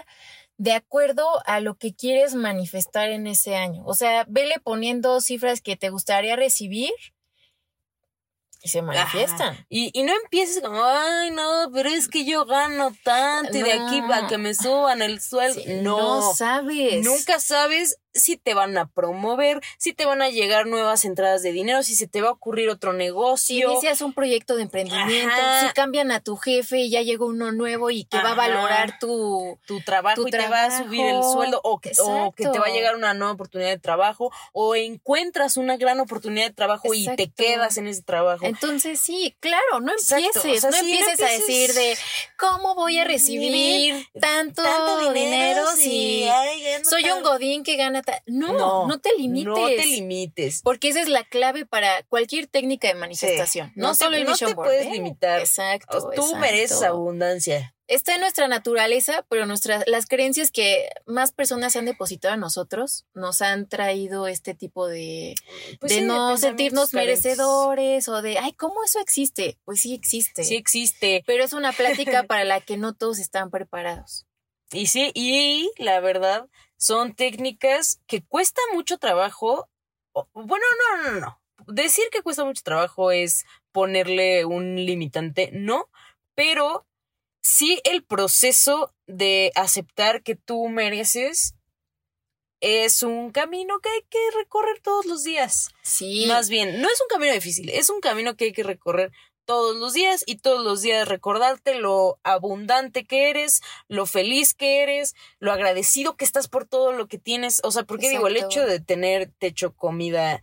B: de acuerdo a lo que quieres manifestar en ese año. O sea, vele poniendo cifras que te gustaría recibir y se manifiestan.
A: Ajá. Y, y no empieces como, ay, no, pero es que yo gano tanto y de aquí
B: No.
A: para que me suban el sueldo.
B: Sí,
A: no,
B: sabes.
A: Nunca sabes si te van a promover, si te van a llegar nuevas entradas de dinero, si se te va a ocurrir otro
B: Si
A: negocio.
B: inicias un proyecto de emprendimiento,
A: Ajá.
B: si cambian a tu jefe y ya llegó uno nuevo y que va a valorar tu...
A: tu trabajo
B: tu
A: y te va a subir el sueldo o que, o que te va a llegar una nueva oportunidad de trabajo o encuentras una gran oportunidad de trabajo y te quedas en ese trabajo.
B: Entonces sí, claro, no empieces,
A: o sea,
B: no empieces a decir de cómo voy a recibir tanto,
A: Tanto
B: dinero,
A: si,
B: si
A: ay,
B: soy un godín que gana... No, no, te limites.
A: No te limites.
B: Porque esa es la clave para cualquier técnica de manifestación.
A: Sí.
B: No,
A: No te-
B: solo el
A: no te
B: board,
A: puedes
B: ¿eh?
A: limitar.
B: Exacto.
A: Tú
B: exacto.
A: mereces abundancia.
B: está en nuestra naturaleza, pero nuestras las creencias que más personas se han depositado en nosotros nos han traído este tipo de,
A: Pues
B: de
A: sí,
B: no sentirnos
A: carentes.
B: merecedores o de, ay, ¿cómo eso existe? Pues sí existe.
A: Sí existe.
B: Pero es una plática para la que no todos están preparados.
A: Y sí, y la verdad, son técnicas que cuesta mucho trabajo. Bueno, no, no, no, no. Decir que cuesta mucho trabajo es ponerle un limitante, no, pero sí el proceso de aceptar que tú mereces es un camino que hay que recorrer todos los días.
B: Sí.
A: Más bien, no es un camino difícil, es un camino que hay que recorrer todos los días y todos los días recordarte lo abundante que eres, lo feliz que eres, lo agradecido que estás por todo lo que tienes. O sea, porque digo, el
B: Exacto.
A: hecho de tener techo, comida,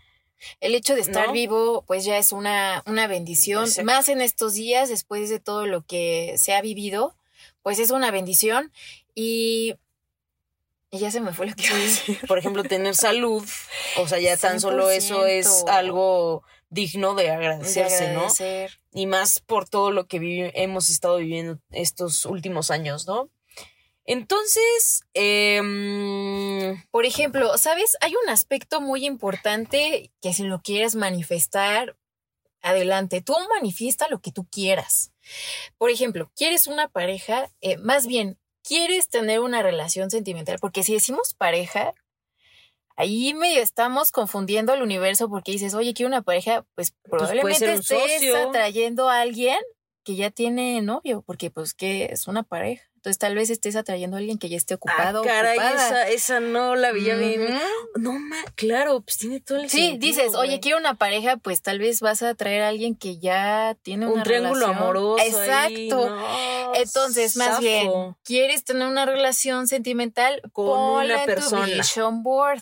B: El hecho de estar
A: ¿No?
B: vivo, pues ya es una, una bendición.
A: Exacto.
B: Más en estos días, después de todo lo que se ha vivido, pues es una bendición. Y, y ya se me fue lo que iba a decir.
A: por ejemplo, tener salud, o sea, ya tan solo eso es
B: 100%.
A: algo digno de
B: De
A: agradecerse, ¿no?
B: agradecer.
A: y más por todo lo que hemos estado viviendo estos últimos años, ¿no? Entonces, em,
B: Por ejemplo, ¿sabes? Hay un aspecto muy importante que si lo quieres manifestar, adelante, tú manifiesta lo que tú quieras. Por ejemplo, ¿quieres una pareja? Eh, más bien, ¿quieres tener una relación sentimental? Porque si decimos pareja, ahí medio estamos confundiendo al universo porque dices, oye, quiero una pareja, pues
A: puede
B: probablemente estés atrayendo a alguien que ya tiene novio, porque pues que es una pareja. Entonces tal vez estés atrayendo a alguien que ya esté ocupado.
A: Ah, caray, esa, esa no la veía bien.
B: Ujú.
A: No, ma, claro, pues tiene todo el
B: Sí,
A: sentido,
B: dices, oye, quiero una pareja, pues tal vez vas a atraer a alguien que ya tiene
A: un
B: una
A: triángulo
B: relación.
A: amoroso. ahí,
B: Exacto.
A: no,
B: Entonces, más bien,
A: zafo.
B: ¿quieres tener una relación sentimental?
A: Con
B: Ponla
A: una
B: en
A: persona.
B: tu vision board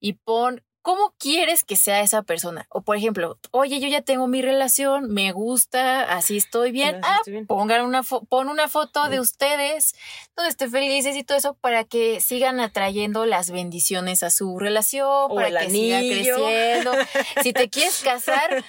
B: y pon cómo quieres que sea esa persona. O por ejemplo, oye, yo ya tengo mi relación, me gusta, así estoy bien. Ah,
A: estoy bien.
B: pongan una pon una foto de ustedes, donde estén felices y todo eso para que sigan atrayendo las bendiciones a su relación,
A: O
B: para que siga
A: anillo.
B: creciendo. si te quieres casar,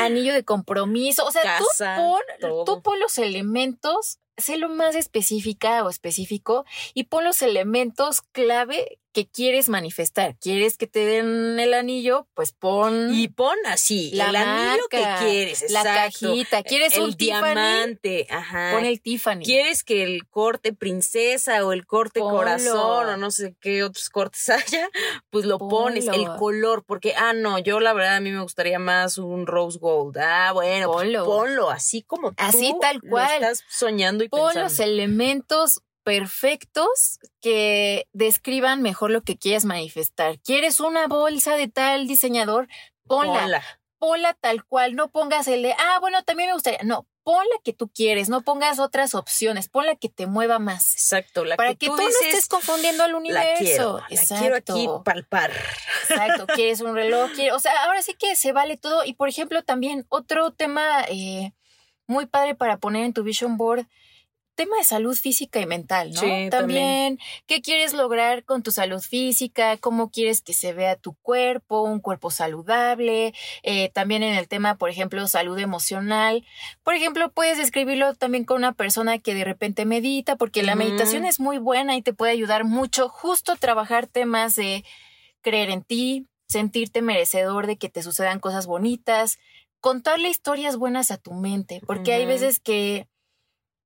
B: anillo de compromiso, o sea,
A: Casa,
B: tú pon, tú pon los elementos, sé lo más específica o específico y pon los elementos clave que quieres manifestar. ¿Quieres que te den el anillo? Pues pon
A: Y pon así,
B: la
A: el anillo que quieres,
B: la
A: exacto.
B: cajita. ¿Quieres
A: el
B: un Tiffany?
A: diamante, ajá.
B: Pon el Tiffany.
A: ¿Quieres que el corte princesa o el corte
B: Ponlo.
A: corazón o no sé qué otros cortes haya? Pues lo pones, el color, porque, ah, no, yo la verdad a mí me gustaría más un rose gold. Ah, bueno, pues
B: Ponlo.
A: ponlo así como
B: Así
A: tú
B: tal
A: lo
B: cual.
A: estás soñando y
B: Pon
A: pensando.
B: los elementos perfectos que describan mejor lo que quieres manifestar. ¿Quieres una bolsa de tal diseñador? Ponla.
A: Ponla.
B: ponla tal cual, no pongas el de, ah, bueno, también me gustaría. No, pon la que tú quieres, no pongas otras opciones, pon la que te mueva más.
A: Exacto, la
B: Para
A: que,
B: que
A: tú
B: tú no estés confundiendo al
A: la
B: universo.
A: quiero, la quiero aquí palpar.
B: Exacto, quieres un reloj, quieres, o sea, ahora sí que se vale todo. Y por ejemplo, también otro tema eh, muy padre para poner en tu vision board, tema de salud física y mental, ¿no?
A: Sí,
B: también,
A: también.
B: ¿qué quieres lograr con tu salud física? ¿Cómo quieres que se vea tu cuerpo? Un cuerpo saludable. Eh, también en el tema, por ejemplo, salud emocional. Por ejemplo, puedes escribirlo también con una persona que de repente medita, porque la meditación es muy buena y te puede ayudar mucho justo a trabajar temas de creer en ti, sentirte merecedor de que te sucedan cosas bonitas, contarle historias buenas a tu mente, porque hay veces que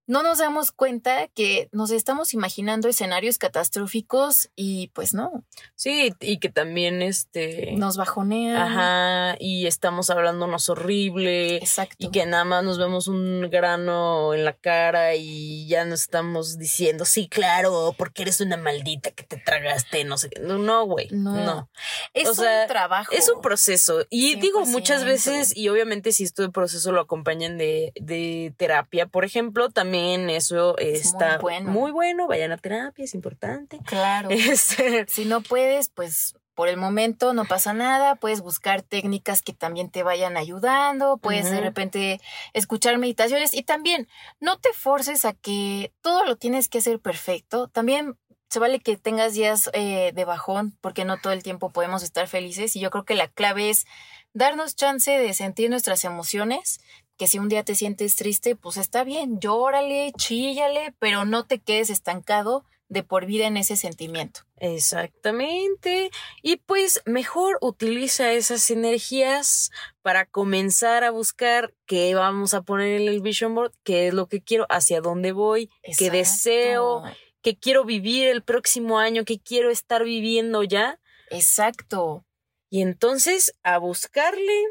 B: no nos damos cuenta que nos estamos imaginando escenarios catastróficos y pues no,
A: Sí, y que también este.
B: nos bajonean.
A: Ajá, y estamos hablándonos horrible.
B: Exacto.
A: Y que nada más nos vemos un grano en la cara y ya nos estamos diciendo, sí, claro, porque eres una maldita que te tragaste, no sé qué. No, no, güey.
B: No.
A: No.
B: es
A: o sea,
B: un trabajo.
A: Es un proceso. Y digo, muchas
B: 100%.
A: veces, y obviamente si este proceso lo acompañan de, de terapia, por ejemplo, también eso
B: Es muy
A: está
B: bueno.
A: muy bueno. Vayan a terapia, es importante.
B: Claro.
A: Este,
B: Si no puedes, pues por el momento no pasa nada, puedes buscar técnicas que también te vayan ayudando, puedes de repente escuchar meditaciones y también no te forces a que todo lo tienes que hacer perfecto. También se vale que tengas días eh, de bajón porque no todo el tiempo podemos estar felices y yo creo que la clave es darnos chance de sentir nuestras emociones. Que si un día te sientes triste, pues está bien, llórale, chíllale, pero no te quedes estancado de por vida en ese sentimiento.
A: Exactamente. Y pues mejor utiliza esas energías para comenzar a buscar qué vamos a poner en el vision board, qué es lo que quiero, hacia dónde voy, qué deseo, qué quiero vivir el próximo año, qué quiero estar viviendo ya.
B: Exacto.
A: Y entonces a buscarle,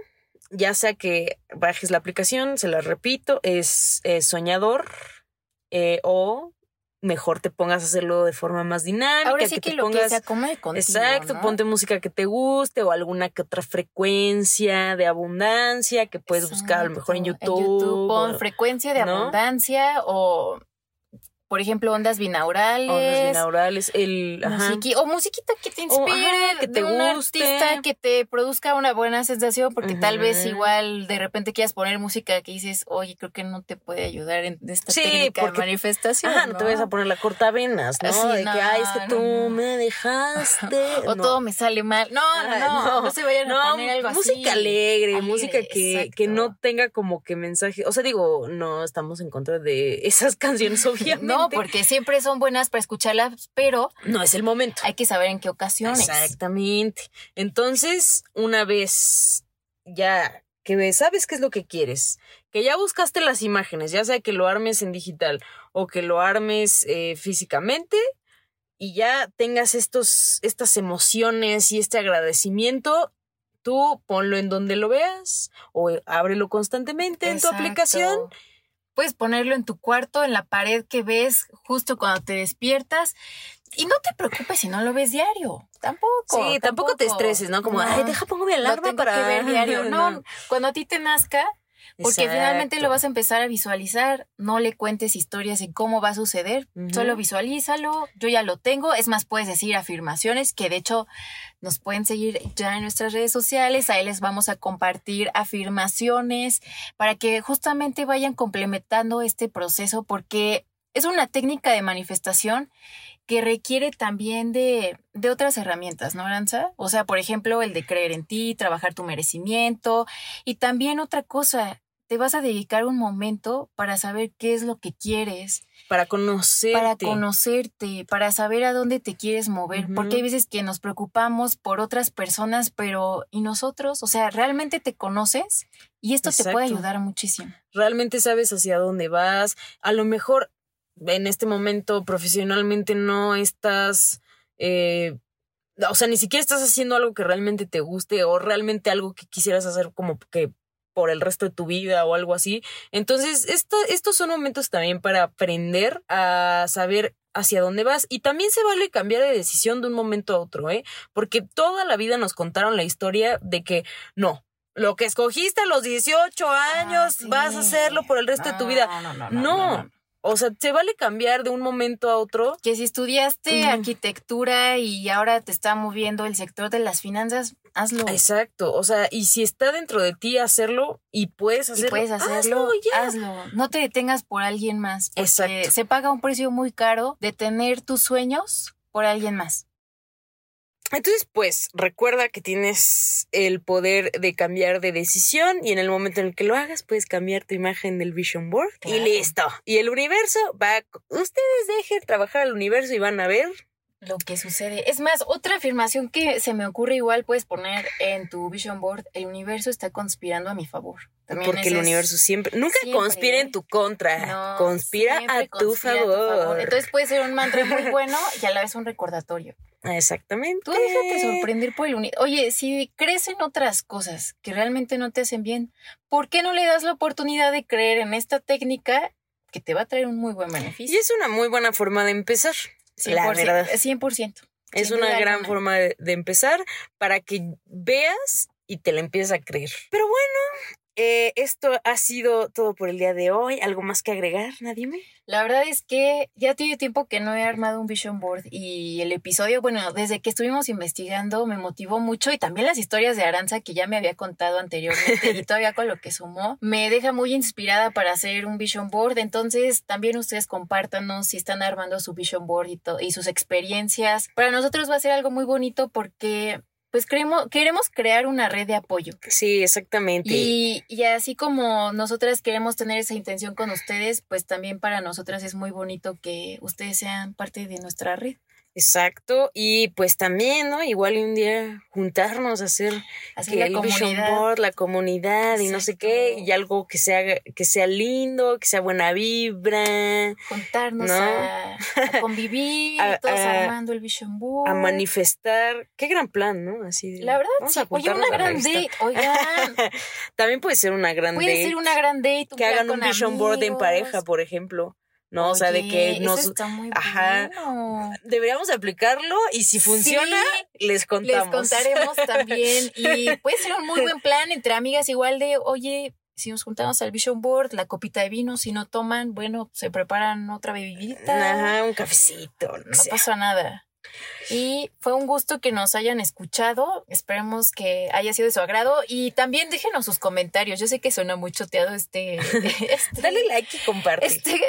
A: ya sea que bajes la aplicación, se la repito, es, eh, soñador eh, o mejor te pongas a hacerlo de forma más dinámica.
B: Ahora sí que,
A: te
B: lo que
A: pongas-
B: se acomode contigo.
A: Exacto,
B: ¿no?
A: ponte música que te guste o alguna que otra frecuencia de abundancia que puedes buscar a lo mejor en. YouTube.
B: pon
A: o
B: frecuencia de
A: ¿no?
B: abundancia o, por ejemplo, ondas binaurales.
A: ondas binaurales, el ajá.
B: musiqui- o musiquita que te inspire,
A: ajá, que
B: de
A: te
B: un
A: guste.
B: artista que te produzca una buena sensación, porque tal vez igual de repente quieras poner música que dices, oye, creo que no te puede ayudar en esta
A: Sí,
B: técnica
A: porque-
B: de manifestación.
A: Ajá, no, te vayas a poner la cortavenas, ¿no?
B: Sí,
A: de
B: no,
A: que, ay, es que
B: no,
A: tú me dejaste.
B: O todo me sale mal. No, no, no, no, se vayan a poner algo así.
A: música alegre,
B: Alegre,
A: música que, que no tenga como que mensaje. O sea, digo, no estamos en contra de esas canciones, obviamente.
B: No, porque siempre son buenas para escucharlas, pero
A: no es el momento.
B: hay que saber en qué ocasiones.
A: Exactamente. Entonces, una vez ya que sabes qué es lo que quieres, que ya buscaste las imágenes, ya sea que lo armes en digital o que lo armes eh, físicamente y ya tengas estos, estas emociones y este agradecimiento, tú ponlo en donde lo veas o ábrelo constantemente en tu aplicación
B: Puedes ponerlo en tu cuarto, en la pared que ves justo cuando te despiertas. Y no te preocupes si no lo ves diario. Tampoco.
A: Sí, tampoco, te estreses, ¿no? Como,
B: No.
A: ay, deja pongo mi alarma para
B: que ver diario. No, cuando a ti te nazca, porque finalmente lo vas a empezar a visualizar, no le cuentes historias de cómo va a suceder, solo visualízalo, yo ya lo tengo, es más, puedes decir afirmaciones que de hecho nos pueden seguir ya en nuestras redes sociales, ahí les vamos a compartir afirmaciones para que justamente vayan complementando este proceso porque es una técnica de manifestación que requiere también de, de otras herramientas, ¿no, Aranza? O sea, por ejemplo, el de creer en ti, trabajar tu merecimiento y también otra cosa, te vas a dedicar un momento para saber qué es lo que quieres,
A: Para conocerte.
B: para conocerte, para saber a dónde te quieres mover, porque hay veces que nos preocupamos por otras personas, pero ¿y nosotros? O sea, ¿realmente te conoces? Y esto te puede ayudar muchísimo.
A: realmente sabes hacia dónde vas. A lo mejor en este momento profesionalmente no estás, eh, o sea, ni siquiera estás haciendo algo que realmente te guste o realmente algo que quisieras hacer como que por el resto de tu vida o algo así. Entonces, esto, estos son momentos también para aprender a saber hacia dónde vas. Y también se vale cambiar de decisión de un momento a otro, ¿eh? Porque toda la vida nos contaron la historia de que no. Lo que escogiste a los 18 años,
B: Ah,
A: vas a hacerlo por el resto de tu vida.
B: No, no,
A: No. O sea, se vale cambiar de un momento a otro.
B: Que si estudiaste arquitectura y ahora te está moviendo el sector de las finanzas, hazlo.
A: Exacto. O sea, y si está dentro de ti hacerlo y puedes
B: Y
A: hacerlo,
B: puedes hacerlo,
A: hazlo ya.
B: hazlo. No te detengas por alguien más. Porque
A: Exacto.
B: se paga un precio muy caro de tener tus sueños por alguien más.
A: Entonces, pues, recuerda que tienes el poder de cambiar de decisión y en el momento en el que lo hagas, puedes cambiar tu imagen del Vision Board
B: Claro.
A: y listo. Y el universo va, a- ustedes dejen trabajar al universo y van a ver.
B: Lo que sucede. Es más, otra afirmación que se me ocurre igual puedes poner en tu vision board. El universo está conspirando a mi favor. También
A: porque el universo siempre, nunca
B: siempre,
A: conspira en tu contra,
B: No,
A: conspira a tu
B: conspira
A: favor.
B: Entonces puede ser un mantra muy bueno y a la vez un recordatorio.
A: Exactamente.
B: Tú déjate sorprender por el universo. Oye, si crees en otras cosas que realmente no te hacen bien, ¿por qué no le das la oportunidad de creer en esta técnica que te va a traer un muy buen
A: Y
B: beneficio?
A: es una muy buena forma de empezar. La
B: 100%,
A: verdad.
B: 100%.
A: Es una gran forma de, de empezar para que veas y te la empieces a creer. Pero bueno, eh, esto ha sido todo por el día de hoy. ¿Algo más que agregar, Nadime?
B: La verdad es que ya tiene tiempo que no he armado un vision board y el episodio, bueno, desde que estuvimos investigando me motivó mucho y también las historias de Aranza que ya me había contado anteriormente y todavía con lo que sumó, me deja muy inspirada para hacer un vision board. Entonces también ustedes compártanos si están armando su vision board y, sus experiencias. Para nosotros va a ser algo muy bonito porque pues creemos, queremos crear una red de apoyo.
A: Sí, exactamente.
B: Y, y así como nosotras queremos tener esa intención con ustedes, pues también para nosotras es muy bonito que ustedes sean parte de nuestra red.
A: Exacto. Y pues también, ¿no? Igual un día juntarnos a hacer que
B: la
A: el Vision. Board, la comunidad y no sé qué, y algo que sea, que sea lindo, que sea buena vibra,
B: Juntarnos
A: ¿No?
B: a, a convivir,
A: A-
B: todos
A: a-
B: armando el Vision Board.
A: a manifestar. Qué gran plan, ¿no? Así de,
B: La verdad, sí. Oye, una gran date. Oigan,
A: También puede ser una gran
B: puede
A: date.
B: ser una gran date. un
A: que hagan un vision board en pareja, por ejemplo. No, o sea, de que nos
B: eso está muy
A: Ajá.
B: bueno.
A: deberíamos aplicarlo y si funciona, les
B: Les
A: contamos.
B: contaremos también. Y puede ser un muy buen plan entre amigas, igual de, oye, si nos juntamos al Vision Board, la copita de vino, si no toman, bueno, se preparan otra bebidita.
A: Ajá, un cafecito.
B: No
A: sea.
B: pasa nada. Y fue un gusto que nos hayan escuchado. Esperemos que haya sido de su agrado. Y también déjenos sus comentarios. Yo sé que suena muy choteado este, este,
A: Dale like y comparte.
B: este,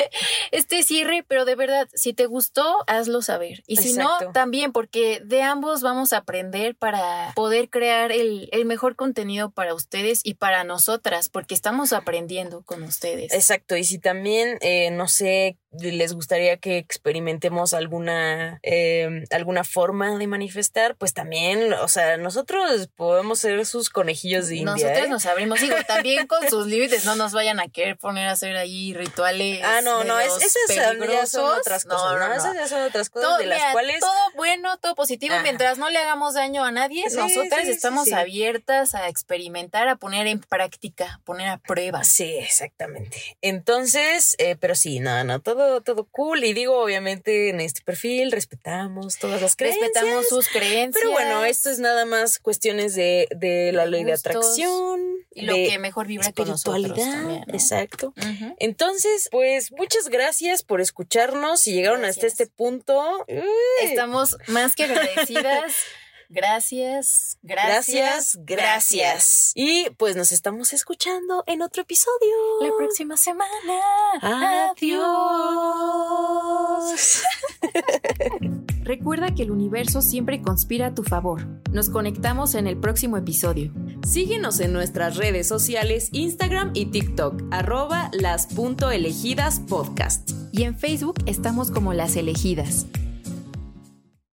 B: este cierre, pero de verdad, si te gustó, hazlo saber. Y si
A: Exacto.
B: no, también, porque de ambos vamos a aprender para poder crear el, el mejor contenido para ustedes y para nosotras, porque estamos aprendiendo con ustedes.
A: Exacto, y si también, eh, no sé, les gustaría que experimentemos alguna eh, eh, alguna forma de manifestar, pues también, o sea, nosotros podemos ser sus conejillos de India.
B: Nosotros
A: ¿eh?
B: nos abrimos, digo, también con sus límites, no nos vayan a querer poner a hacer ahí rituales.
A: Ah, no, no, es, esas ya son otras cosas, ¿no?
B: no, no.
A: Esas ya son otras cosas
B: Todo,
A: de las
B: mira,
A: cuales...
B: todo bueno, todo positivo,
A: Ajá.
B: mientras no le hagamos daño a nadie,
A: Sí,
B: nosotras
A: sí,
B: estamos
A: sí.
B: abiertas a experimentar, a poner en práctica, a poner a prueba.
A: Sí, exactamente. Entonces, eh, pero sí, no, no, todo, todo cool. Y digo, obviamente, en este perfil respetamos todas las creencias.
B: Respetamos sus creencias.
A: Pero bueno, esto es nada más cuestiones de, de la
B: De
A: ley de
B: gustos
A: atracción.
B: y lo
A: de
B: que mejor vibra con
A: espiritualidad.
B: también, ¿no?
A: Exacto.
B: Ujú.
A: Entonces, pues muchas gracias por escucharnos. Si llegaron hasta
B: Gracias.
A: este punto, uy,
B: Estamos más que agradecidas. Gracias, gracias,
A: gracias, gracias. Y pues nos estamos escuchando en otro episodio.
B: La próxima semana.
A: Adiós.
B: Recuerda que el universo siempre conspira a tu favor. Nos conectamos en el próximo episodio.
C: Síguenos en nuestras redes sociales, Instagram y TikTok, arroba las punto elegidas podcast.
B: Y en Facebook estamos como Las Elegidas.